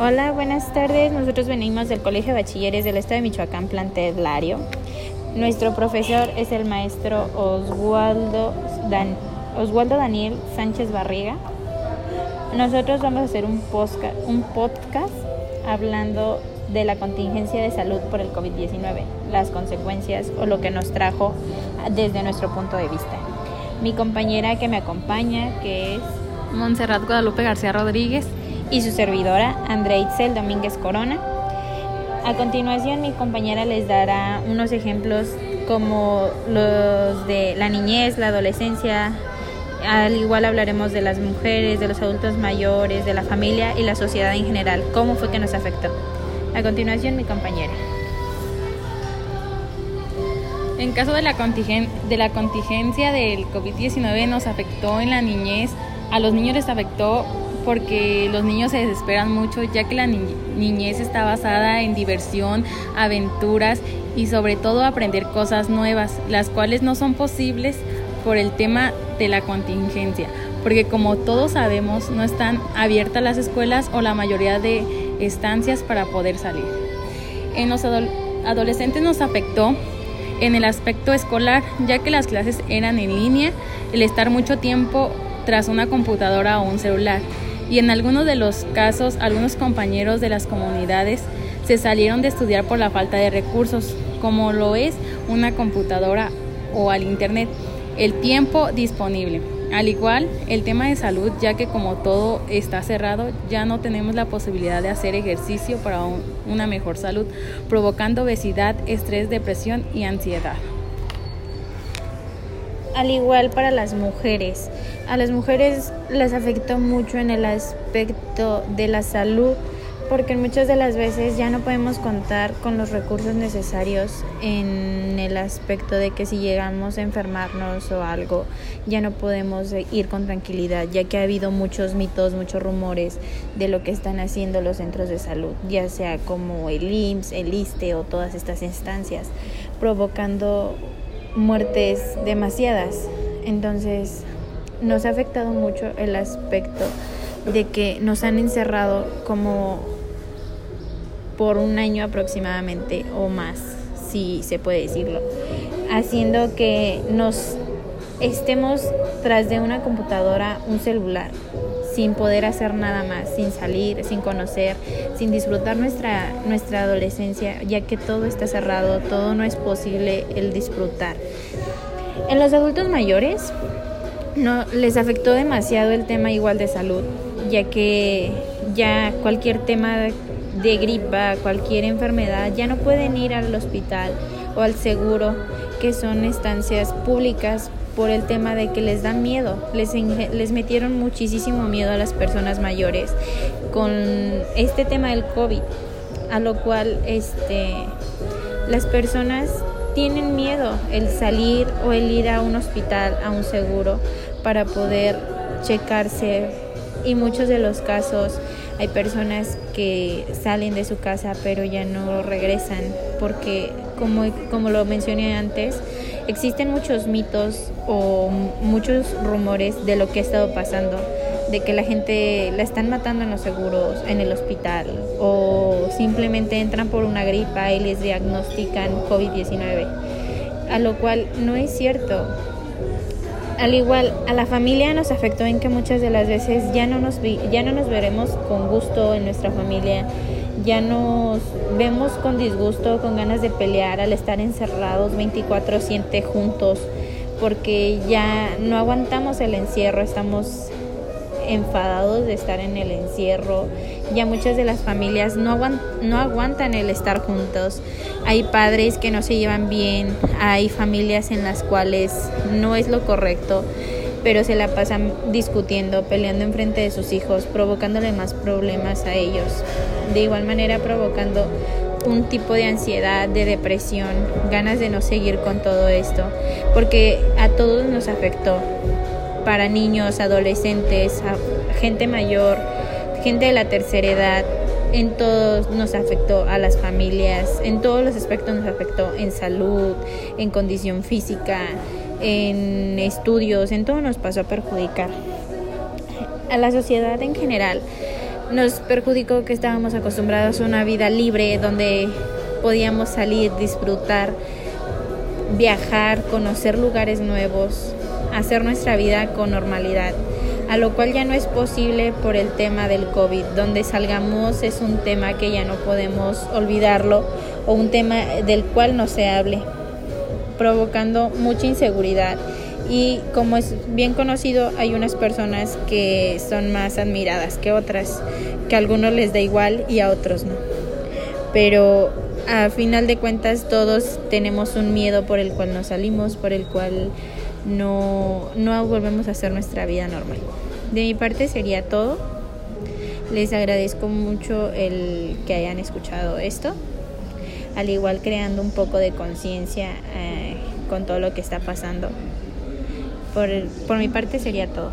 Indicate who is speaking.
Speaker 1: Hola, buenas tardes. Nosotros venimos del Colegio de Bachilleres del Estado de Michoacán, plantel Lario. Nuestro profesor es el maestro Oswaldo, Oswaldo Daniel Sánchez Barriga. Nosotros vamos a hacer un podcast hablando de la contingencia de salud por el COVID-19, las consecuencias o lo que nos trajo desde nuestro punto de vista. Mi compañera que me acompaña, que es
Speaker 2: Montserrat Guadalupe García Rodríguez,
Speaker 1: y su servidora, Andrea Itzel Domínguez Corona. A continuación, mi compañera les dará unos ejemplos como los de la niñez, la adolescencia, al igual hablaremos de las mujeres, de los adultos mayores, de la familia y la sociedad en general, cómo fue que nos afectó. A continuación, mi compañera.
Speaker 2: En caso de la, de la contingencia del COVID-19 nos afectó en la niñez, a los niños les afectó porque los niños se desesperan mucho ya que la niñez está basada en diversión, aventuras y sobre todo aprender cosas nuevas, las cuales no son posibles por el tema de la contingencia, porque como todos sabemos no están abiertas las escuelas o la mayoría de estancias para poder salir. En los adolescentes nos afectó en el aspecto escolar, ya que las clases eran en línea, el estar mucho tiempo tras una computadora o un celular y en algunos de los casos algunos compañeros de las comunidades se salieron de estudiar por la falta de recursos, como lo es una computadora o al Internet, el tiempo disponible. Al igual, el tema de salud, ya que como todo está cerrado, ya no tenemos la posibilidad de hacer ejercicio para una mejor salud, provocando obesidad, estrés, depresión y ansiedad
Speaker 1: al igual para las mujeres. A las mujeres les afectó mucho en el aspecto de la salud porque muchas de las veces ya no podemos contar con los recursos necesarios en el aspecto de que si llegamos a enfermarnos o algo, ya no podemos ir con tranquilidad, ya que ha habido muchos mitos, muchos rumores de lo que están haciendo los centros de salud, ya sea como el IMSS, el ISTE o todas estas instancias, provocando muertes demasiadas. Entonces nos ha afectado mucho el aspecto de que nos han encerrado como por un año aproximadamente o más, si se puede decirlo, haciendo que nos estemos tras de una computadora, un celular, sin poder hacer nada más, sin salir, sin conocer, sin disfrutar nuestra, nuestra adolescencia, ya que todo está cerrado, todo no es posible el disfrutar. En los adultos mayores no les afectó demasiado el tema igual de salud, ya que ya cualquier tema de gripa, cualquier enfermedad, ya no pueden ir al hospital o al seguro, que son estancias públicas por el tema de que les dan miedo, les, les metieron muchísimo miedo a las personas mayores con este tema del COVID, a lo cual este, las personas tienen miedo el salir o el ir a un hospital, a un seguro, para poder checarse. Y muchos de los casos hay personas que salen de su casa pero ya no regresan porque como, como lo mencioné antes, existen muchos mitos o muchos rumores de lo que ha estado pasando, de que la gente la están matando en los seguros, en el hospital, o simplemente entran por una gripa y les diagnostican COVID-19, a lo cual no es cierto. Al igual, a la familia nos afectó en que muchas de las veces ya no nos, ya no nos veremos con gusto en nuestra familia, ya nos vemos con disgusto, con ganas de pelear al estar encerrados 24/7 juntos, porque ya no aguantamos el encierro, estamos enfadados de estar en el encierro. Ya muchas de las familias no, no aguantan el estar juntos. Hay padres que no se llevan bien, hay familias en las cuales no es lo correcto pero se la pasan discutiendo, peleando en frente de sus hijos, provocándole más problemas a ellos. De igual manera provocando un tipo de ansiedad, de depresión, ganas de no seguir con todo esto, porque a todos nos afectó, para niños, adolescentes, gente mayor, gente de la tercera edad, en todos nos afectó a las familias, en todos los aspectos nos afectó, en salud, en condición física, en estudios, en todo nos pasó a perjudicar. A la sociedad en general nos perjudicó que estábamos acostumbrados a una vida libre donde podíamos salir, disfrutar, viajar, conocer lugares nuevos, hacer nuestra vida con normalidad, a lo cual ya no es posible por el tema del COVID. Donde salgamos es un tema que ya no podemos olvidarlo o un tema del cual no se hable, provocando mucha inseguridad. Y como es bien conocido, hay unas personas que son más admiradas que otras, que a algunos les da igual y a otros no. Pero a final de cuentas todos tenemos un miedo por el cual nos salimos, por el cual no, no volvemos a hacer nuestra vida normal. De mi parte sería todo. Les agradezco mucho el que hayan escuchado esto, al igual creando un poco de conciencia eh, con todo lo que está pasando. Por, por mi parte sería todo.